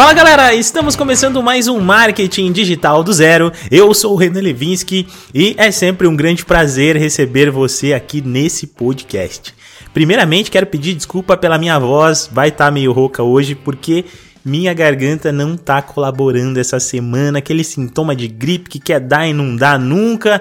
Fala galera, estamos começando mais um Marketing Digital do Zero. Eu sou o Renan Levinsky e é sempre um grande prazer receber você aqui nesse podcast. Primeiramente, quero pedir desculpa pela minha voz, vai estar tá meio rouca hoje porque minha garganta não tá colaborando essa semana, aquele sintoma de gripe que quer dar e não dá nunca.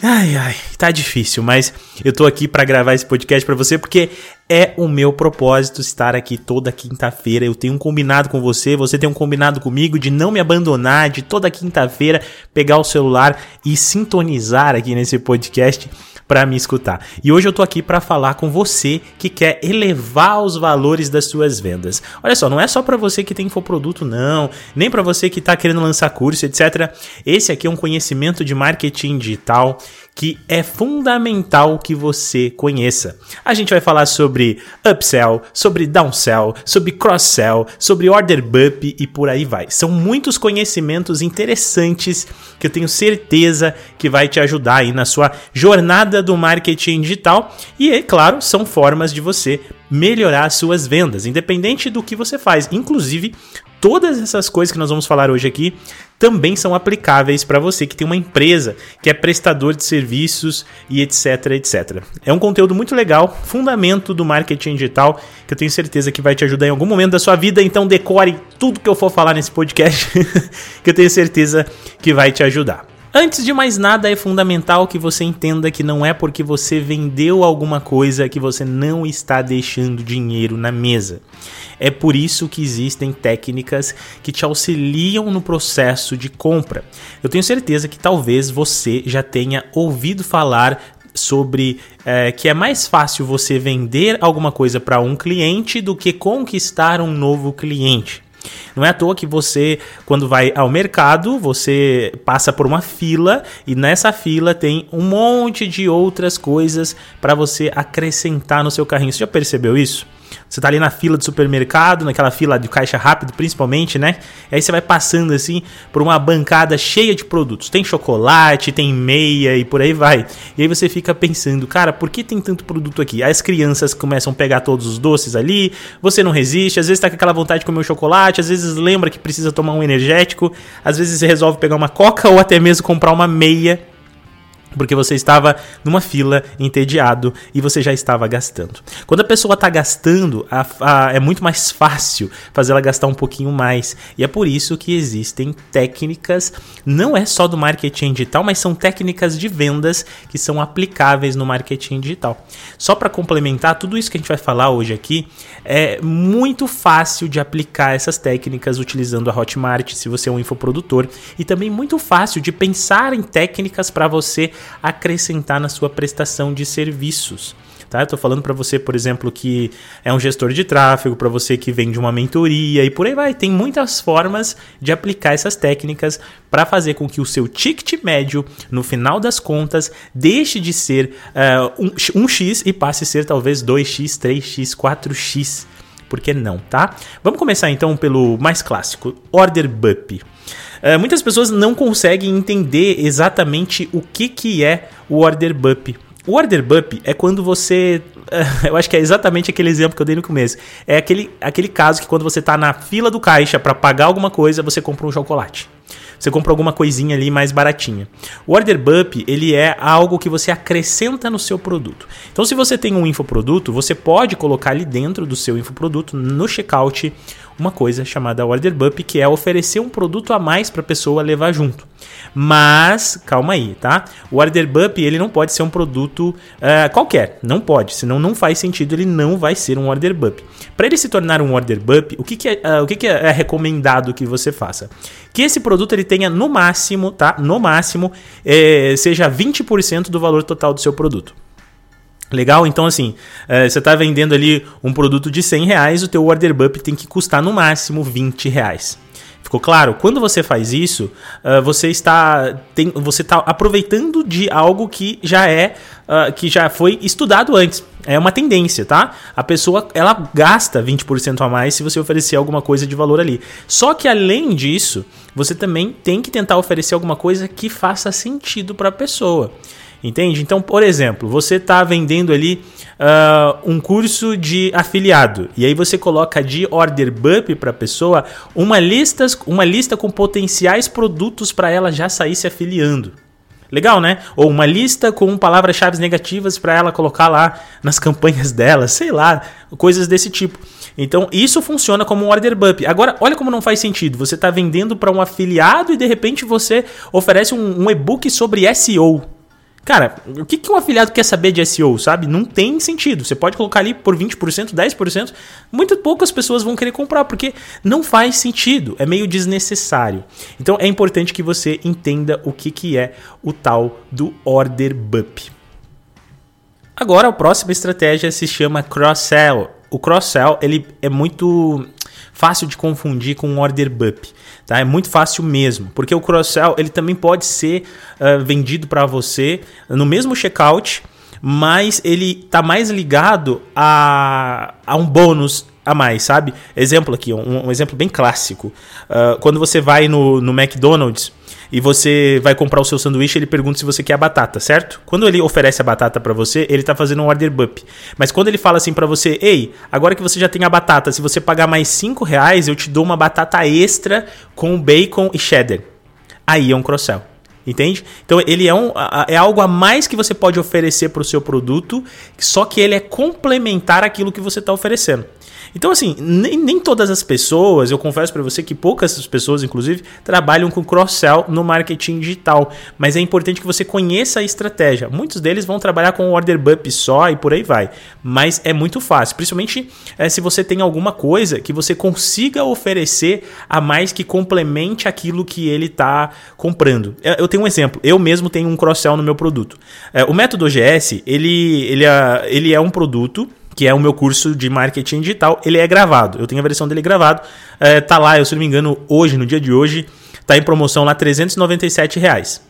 Ai, ai, tá difícil, mas eu tô aqui para gravar esse podcast para você porque é o meu propósito estar aqui toda quinta-feira. Eu tenho um combinado com você, você tem um combinado comigo de não me abandonar, de toda quinta-feira pegar o celular e sintonizar aqui nesse podcast para me escutar. E hoje eu tô aqui para falar com você que quer elevar os valores das suas vendas. Olha só, não é só para você que tem infoproduto não, nem para você que tá querendo lançar curso, etc. Esse aqui é um conhecimento de marketing digital que é fundamental que você conheça. A gente vai falar sobre upsell, sobre downsell, sobre cross-sell, sobre order bump e por aí vai. São muitos conhecimentos interessantes que eu tenho certeza que vai te ajudar aí na sua jornada do marketing digital e, é claro, são formas de você melhorar suas vendas, independente do que você faz. Inclusive, todas essas coisas que nós vamos falar hoje aqui também são aplicáveis para você que tem uma empresa, que é prestador de serviços e etc, etc. É um conteúdo muito legal, fundamento do marketing digital, que eu tenho certeza que vai te ajudar em algum momento da sua vida, então decore tudo que eu for falar nesse podcast, que eu tenho certeza que vai te ajudar. Antes de mais nada, é fundamental que você entenda que não é porque você vendeu alguma coisa que você não está deixando dinheiro na mesa. É por isso que existem técnicas que te auxiliam no processo de compra. Eu tenho certeza que talvez você já tenha ouvido falar sobre é, que é mais fácil você vender alguma coisa para um cliente do que conquistar um novo cliente. Não é à toa que você, quando vai ao mercado, você passa por uma fila e nessa fila tem um monte de outras coisas para você acrescentar no seu carrinho. Você já percebeu isso? Você tá ali na fila do supermercado, naquela fila de caixa rápido, principalmente, né? E aí você vai passando assim por uma bancada cheia de produtos. Tem chocolate, tem meia e por aí vai. E aí você fica pensando, cara, por que tem tanto produto aqui? As crianças começam a pegar todos os doces ali, você não resiste, às vezes tá com aquela vontade de comer um chocolate, às vezes lembra que precisa tomar um energético, às vezes resolve pegar uma coca ou até mesmo comprar uma meia porque você estava numa fila entediado e você já estava gastando. Quando a pessoa está gastando, a, a, é muito mais fácil fazer ela gastar um pouquinho mais. E é por isso que existem técnicas, não é só do marketing digital, mas são técnicas de vendas que são aplicáveis no marketing digital. Só para complementar, tudo isso que a gente vai falar hoje aqui é muito fácil de aplicar essas técnicas utilizando a Hotmart, se você é um infoprodutor, e também muito fácil de pensar em técnicas para você acrescentar na sua prestação de serviços. Tá? Eu tô falando para você, por exemplo, que é um gestor de tráfego, para você que vende uma mentoria e por aí vai. Tem muitas formas de aplicar essas técnicas para fazer com que o seu ticket médio, no final das contas, deixe de ser uh, um, um X e passe a ser talvez 2X, 3X, 4X. Por que não, tá? Vamos começar então pelo mais clássico, Order Bup. Uh, muitas pessoas não conseguem entender exatamente o que, que é o order bup. O order bup é quando você. Uh, eu acho que é exatamente aquele exemplo que eu dei no começo. É aquele, aquele caso que quando você está na fila do caixa para pagar alguma coisa, você compra um chocolate você compra alguma coisinha ali mais baratinha. O order bump, ele é algo que você acrescenta no seu produto. Então, se você tem um infoproduto, você pode colocar ali dentro do seu infoproduto, no checkout, uma coisa chamada order bump, que é oferecer um produto a mais para a pessoa levar junto. Mas, calma aí, tá? O order bump, ele não pode ser um produto uh, qualquer. Não pode, senão não faz sentido, ele não vai ser um order bump. Para ele se tornar um order bump, o que, que, é, uh, o que, que é recomendado que você faça? Que esse produto ele tenha no máximo, tá? No máximo, eh, seja 20% do valor total do seu produto. Legal? Então, assim, é, você está vendendo ali um produto de 100 reais, o teu order bump tem que custar no máximo 20 reais. Ficou claro? Quando você faz isso, uh, você está tem, você está aproveitando de algo que já é uh, que já foi estudado antes. É uma tendência, tá? A pessoa ela gasta 20% a mais se você oferecer alguma coisa de valor ali. Só que além disso, você também tem que tentar oferecer alguma coisa que faça sentido para a pessoa. Entende? Então, por exemplo, você está vendendo ali uh, um curso de afiliado e aí você coloca de order bump para a pessoa uma lista, uma lista com potenciais produtos para ela já sair se afiliando. Legal, né? Ou uma lista com palavras-chave negativas para ela colocar lá nas campanhas dela, sei lá, coisas desse tipo. Então, isso funciona como um order bump. Agora, olha como não faz sentido. Você está vendendo para um afiliado e de repente você oferece um, um e-book sobre SEO. Cara, o que, que um afiliado quer saber de SEO, sabe? Não tem sentido. Você pode colocar ali por 20%, 10%, muito poucas pessoas vão querer comprar, porque não faz sentido, é meio desnecessário. Então é importante que você entenda o que, que é o tal do order bump. Agora a próxima estratégia se chama cross-sell. O cross-sell ele é muito fácil de confundir com um order bump. Tá? É muito fácil mesmo, porque o cross-sell ele também pode ser uh, vendido para você no mesmo checkout, mas ele está mais ligado a, a um bônus a mais, sabe? Exemplo aqui, um, um exemplo bem clássico. Uh, quando você vai no, no McDonald's e você vai comprar o seu sanduíche, ele pergunta se você quer a batata, certo? Quando ele oferece a batata para você, ele tá fazendo um order bump. Mas quando ele fala assim para você, ei, agora que você já tem a batata, se você pagar mais 5 reais, eu te dou uma batata extra com bacon e cheddar. Aí é um cross-sell. Entende? Então ele é, um, é algo a mais que você pode oferecer para o seu produto, só que ele é complementar aquilo que você está oferecendo. Então, assim, nem, nem todas as pessoas, eu confesso para você que poucas pessoas, inclusive, trabalham com cross-sell no marketing digital. Mas é importante que você conheça a estratégia. Muitos deles vão trabalhar com order bump só e por aí vai. Mas é muito fácil, principalmente é, se você tem alguma coisa que você consiga oferecer a mais que complemente aquilo que ele está comprando. Eu tenho um exemplo. Eu mesmo tenho um cross-sell no meu produto. É, o método OGS, ele, ele, é, ele é um produto que é o meu curso de marketing digital, ele é gravado. Eu tenho a versão dele gravado. É, tá lá, eu, se não me engano, hoje, no dia de hoje, tá em promoção lá 397 reais.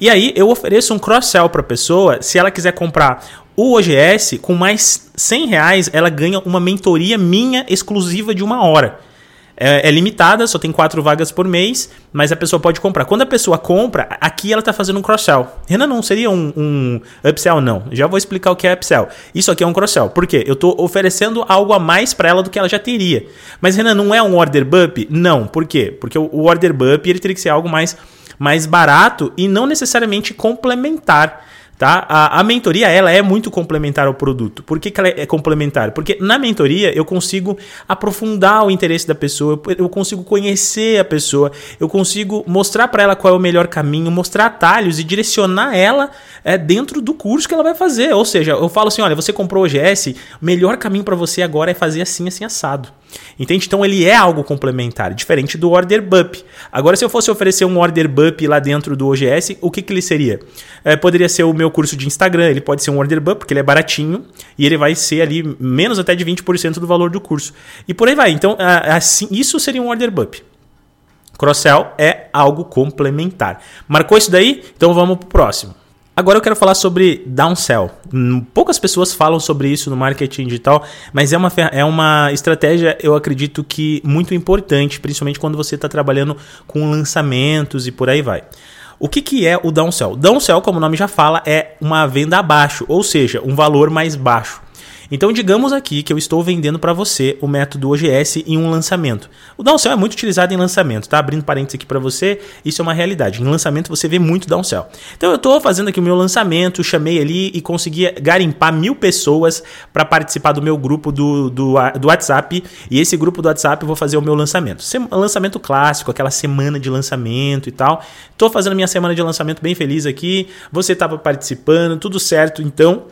E aí eu ofereço um cross-sell para a pessoa, se ela quiser comprar o OGS, com mais 100 reais, ela ganha uma mentoria minha exclusiva de uma hora é, é, limitada, só tem quatro vagas por mês, mas a pessoa pode comprar. Quando a pessoa compra, aqui ela está fazendo um cross-sell. Renan, não seria um, um upsell? Não. Já vou explicar o que é upsell. Isso aqui é um cross-sell. Por quê? Eu estou oferecendo algo a mais para ela do que ela já teria. Mas, Renan, não é um order bump? Não. Por quê? Porque o, o order bump ele teria que ser algo mais, mais barato e não necessariamente complementar. Tá? A, a, mentoria ela é muito complementar ao produto. Por que, que ela é complementar? Porque na mentoria eu consigo aprofundar o interesse da pessoa, eu consigo conhecer a pessoa, eu consigo mostrar para ela qual é o melhor caminho, mostrar atalhos e direcionar ela é, dentro do curso que ela vai fazer. Ou seja, eu falo assim: olha, você comprou o OGS, o melhor caminho para você agora é fazer assim, assim, assado. Entende? Então ele é algo complementar, diferente do order bump. Agora, se eu fosse oferecer um order bump lá dentro do OGS, o que, que ele seria? É, poderia ser o meu curso de Instagram, ele pode ser um order bump, porque ele é baratinho e ele vai ser ali menos até de 20% do valor do curso. E por aí vai. Então, assim, isso seria um order bump. Cross-sell é algo complementar. Marcou isso daí? Então vamos pro próximo. Agora eu quero falar sobre downsell. Hum, poucas pessoas falam sobre isso no marketing digital, mas é uma, é uma estratégia, eu acredito que muito importante, principalmente quando você está trabalhando com lançamentos e por aí vai. O que, que é o downsell? Downsell, como o nome já fala, é uma venda abaixo, ou seja, um valor mais baixo. Então, digamos aqui que eu estou vendendo para você o método OGS em um lançamento. O downsell é muito utilizado em lançamento, tá? Abrindo parênteses aqui para você, isso é uma realidade. Em lançamento você vê muito downsell. Então, eu estou fazendo aqui o meu lançamento, chamei ali e consegui garimpar mil pessoas para participar do meu grupo do, do, do WhatsApp. E esse grupo do WhatsApp eu vou fazer o meu lançamento. Sem, lançamento clássico, aquela semana de lançamento e tal. Estou fazendo minha semana de lançamento bem feliz aqui. Você estava participando, tudo certo. Então,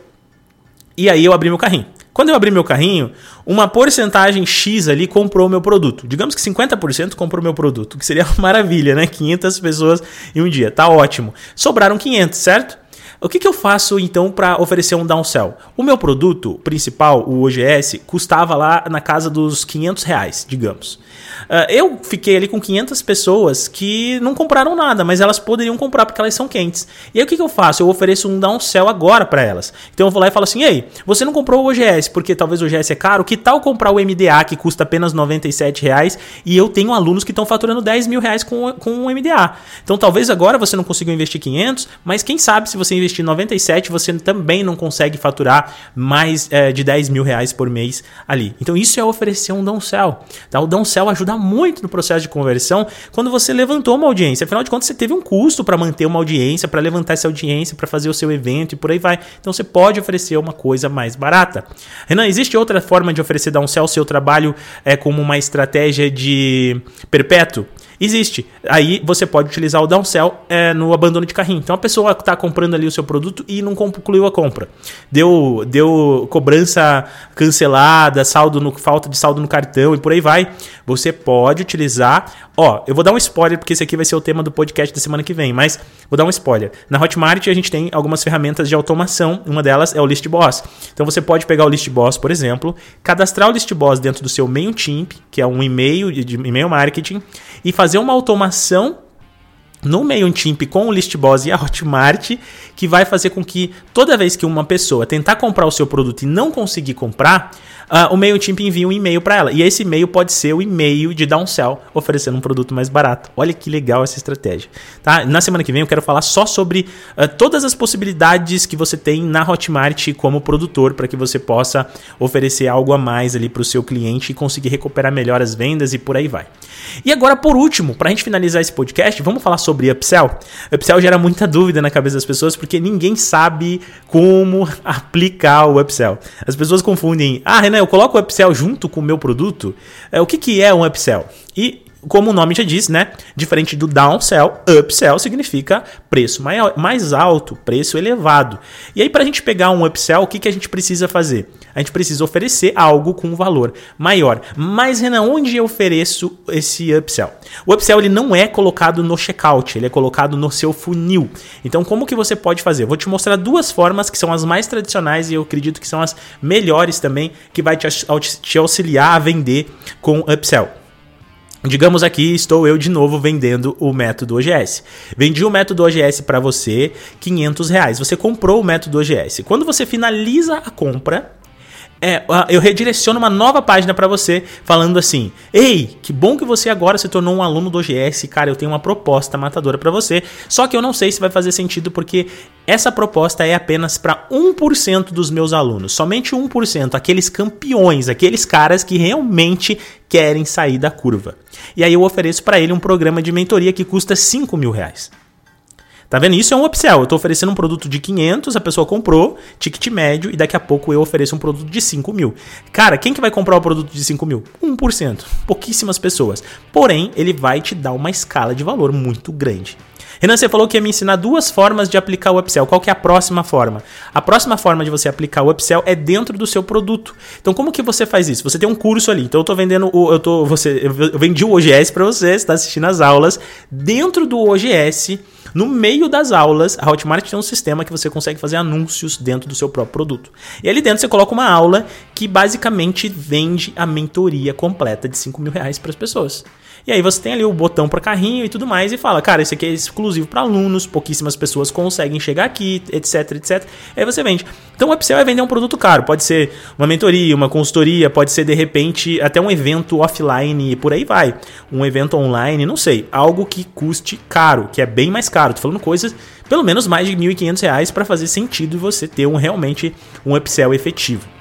e aí eu abri meu carrinho. Quando eu abri meu carrinho, uma porcentagem X ali comprou meu produto. Digamos que 50% comprou meu produto, que seria uma maravilha, né? 500 pessoas em um dia, tá ótimo. Sobraram 500, certo? O que, que eu faço então para oferecer um downsell? O meu produto principal, o OGS, custava lá na casa dos 500 reais, digamos. Uh, eu fiquei ali com 500 pessoas que não compraram nada, mas elas poderiam comprar porque elas são quentes. E aí o que, que eu faço? Eu ofereço um downsell agora para elas. Então eu vou lá e falo assim: ei, você não comprou o OGS porque talvez o OGS é caro, que tal comprar o MDA que custa apenas 97 reais e eu tenho alunos que estão faturando 10 mil reais com, com o MDA. Então talvez agora você não consiga investir 500, mas quem sabe se você investir investir 97, você também não consegue faturar mais é, de 10 mil reais por mês ali. Então isso é oferecer um downsell. Tá? O downsell ajuda muito no processo de conversão quando você levantou uma audiência. Afinal de contas, você teve um custo para manter uma audiência, para levantar essa audiência, para fazer o seu evento e por aí vai. Então você pode oferecer uma coisa mais barata. Renan, existe outra forma de oferecer downsell o seu trabalho é, como uma estratégia de perpétuo? Existe. Aí você pode utilizar o downsell é, no abandono de carrinho. Então a pessoa está comprando ali o seu produto e não concluiu a compra. Deu, deu cobrança cancelada, saldo no, falta de saldo no cartão e por aí vai. Você pode utilizar. Ó, eu vou dar um spoiler porque esse aqui vai ser o tema do podcast da semana que vem, mas vou dar um spoiler. Na Hotmart a gente tem algumas ferramentas de automação. Uma delas é o List Boss. Então você pode pegar o List Boss, por exemplo, cadastrar o List Boss dentro do seu MailChimp, que é um e-mail de e-mail marketing, e fazer fazer uma automação no MailChimp com o ListBoss e a Hotmart, que vai fazer com que toda vez que uma pessoa tentar comprar o seu produto e não conseguir comprar, uh, o MailChimp envia um e-mail para ela. E esse e-mail pode ser o e-mail de downsell, oferecendo um produto mais barato. Olha que legal essa estratégia. Tá? Na semana que vem eu quero falar só sobre uh, todas as possibilidades que você tem na Hotmart como produtor, para que você possa oferecer algo a mais ali para o seu cliente e conseguir recuperar melhor as vendas e por aí vai. E agora, por último, para a gente finalizar esse podcast, vamos falar sobre upsell. Upsell gera muita dúvida na cabeça das pessoas porque ninguém sabe como aplicar o upsell. As pessoas confundem, ah, Renan, eu coloco o upsell junto com o meu produto. É, o que, que é um upsell? E como o nome já diz, né? Diferente do downsell, upsell significa preço maior, mais alto, preço elevado. E aí, para a gente pegar um upsell, o que, que a gente precisa fazer? A gente precisa oferecer algo com valor maior. Mas, Renan, onde eu ofereço esse upsell? O upsell ele não é colocado no checkout, ele é colocado no seu funil. Então, como que você pode fazer? Eu vou te mostrar duas formas que são as mais tradicionais e eu acredito que são as melhores também, que vai te, te auxiliar a vender com upsell. Digamos aqui, estou eu de novo vendendo o método OGS. Vendi o método OGS para você, 500 reais. Você comprou o método OGS. Quando você finaliza a compra, é, eu redireciono uma nova página para você falando assim: Ei, que bom que você agora se tornou um aluno do OGS, cara. Eu tenho uma proposta matadora para você. Só que eu não sei se vai fazer sentido porque essa proposta é apenas para 1% dos meus alunos. Somente 1%, aqueles campeões, aqueles caras que realmente querem sair da curva. E aí eu ofereço para ele um programa de mentoria que custa 5 mil reais. Tá vendo? Isso é um upsell. Eu estou oferecendo um produto de 500, a pessoa comprou, ticket médio, e daqui a pouco eu ofereço um produto de 5 mil. Cara, quem que vai comprar o produto de 5 mil? 1%. Pouquíssimas pessoas. Porém, ele vai te dar uma escala de valor muito grande. Renan, você falou que ia me ensinar duas formas de aplicar o upsell. Qual que é a próxima forma? A próxima forma de você aplicar o upsell é dentro do seu produto. Então, como que você faz isso? Você tem um curso ali. Então, eu estou vendendo o, eu tô, você, eu vendi o OGS para você, está assistindo as aulas. Dentro do OGS, no meio das aulas, a Hotmart tem um sistema que você consegue fazer anúncios dentro do seu próprio produto. E ali dentro você coloca uma aula que basicamente vende a mentoria completa de 5 mil reais para as pessoas. E aí você tem ali o botão para carrinho e tudo mais e fala, cara, esse aqui é exclusivo para alunos, pouquíssimas pessoas conseguem chegar aqui, etc, etc. Aí você vende. Então o upsell é vender um produto caro. Pode ser uma mentoria, uma consultoria, pode ser de repente até um evento offline e por aí vai. Um evento online, não sei. Algo que custe caro, que é bem mais caro. Tô falando coisas pelo menos mais de R$ 1.500 para fazer sentido você ter um, realmente um upsell efetivo.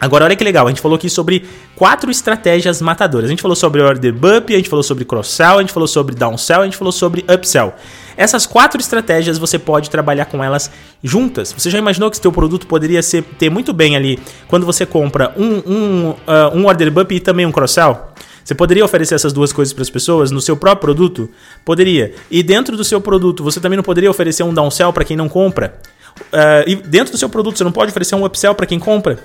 Agora, olha que legal, a gente falou aqui sobre quatro estratégias matadoras. A gente falou sobre order bump, a gente falou sobre cross-sell, a gente falou sobre downsell, a gente falou sobre upsell. Essas quatro estratégias você pode trabalhar com elas juntas. Você já imaginou que seu produto poderia ser, ter muito bem ali quando você compra um, um, uh, um order bump e também um cross-sell? Você poderia oferecer essas duas coisas para as pessoas no seu próprio produto? Poderia. E dentro do seu produto, você também não poderia oferecer um downsell para quem não compra? Uh, e dentro do seu produto, você não pode oferecer um upsell para quem compra?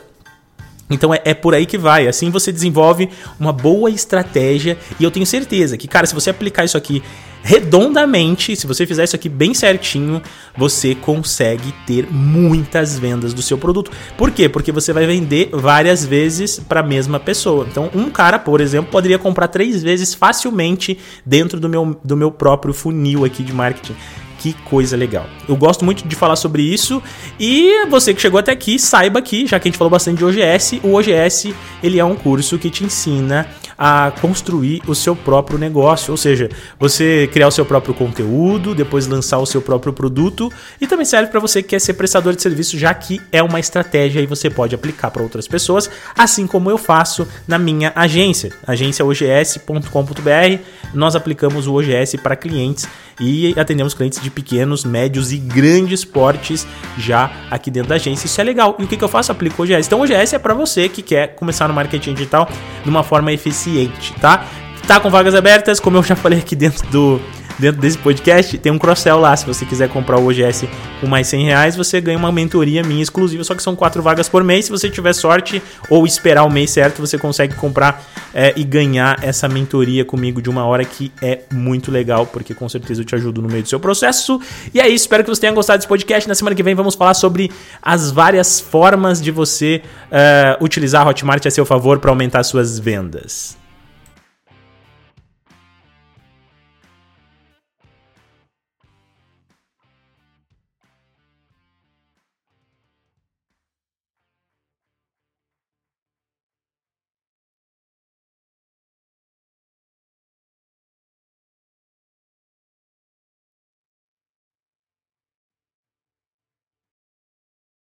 Então é, é, por aí que vai. Assim você desenvolve uma boa estratégia. E eu tenho certeza que, cara, se você aplicar isso aqui redondamente, se você fizer isso aqui bem certinho, você consegue ter muitas vendas do seu produto. Por quê? Porque você vai vender várias vezes para a mesma pessoa. Então, um cara, por exemplo, poderia comprar três vezes facilmente dentro do meu, do meu próprio funil aqui de marketing. Que coisa legal. Eu gosto muito de falar sobre isso e você que chegou até aqui, saiba que, já que a gente falou bastante de OGS, o OGS ele é um curso que te ensina a construir o seu próprio negócio, ou seja, você criar o seu próprio conteúdo, depois lançar o seu próprio produto e também serve para você que quer ser prestador de serviço, já que é uma estratégia e você pode aplicar para outras pessoas, assim como eu faço na minha agência, agência ogs.com.br. Nós aplicamos o OGS para clientes e atendemos clientes de pequenos, médios e grandes portes já aqui dentro da agência. Isso é legal. E o que, que eu faço? Aplico o OGS. Então, o OGS é para você que quer começar no marketing digital de uma forma eficiente, tá? Tá com vagas abertas, como eu já falei aqui dentro do dentro desse podcast, tem um cross-sell lá. Se você quiser comprar o OGS com mais 100 reais, você ganha uma mentoria minha exclusiva, só que são quatro vagas por mês. Se você tiver sorte ou esperar o mês certo, você consegue comprar é, e ganhar essa mentoria comigo de uma hora que é muito legal, porque com certeza eu te ajudo no meio do seu processo. E é isso, espero que você tenha gostado desse podcast. Na semana que vem vamos falar sobre as várias formas de você uh, utilizar a Hotmart a seu favor para aumentar suas vendas.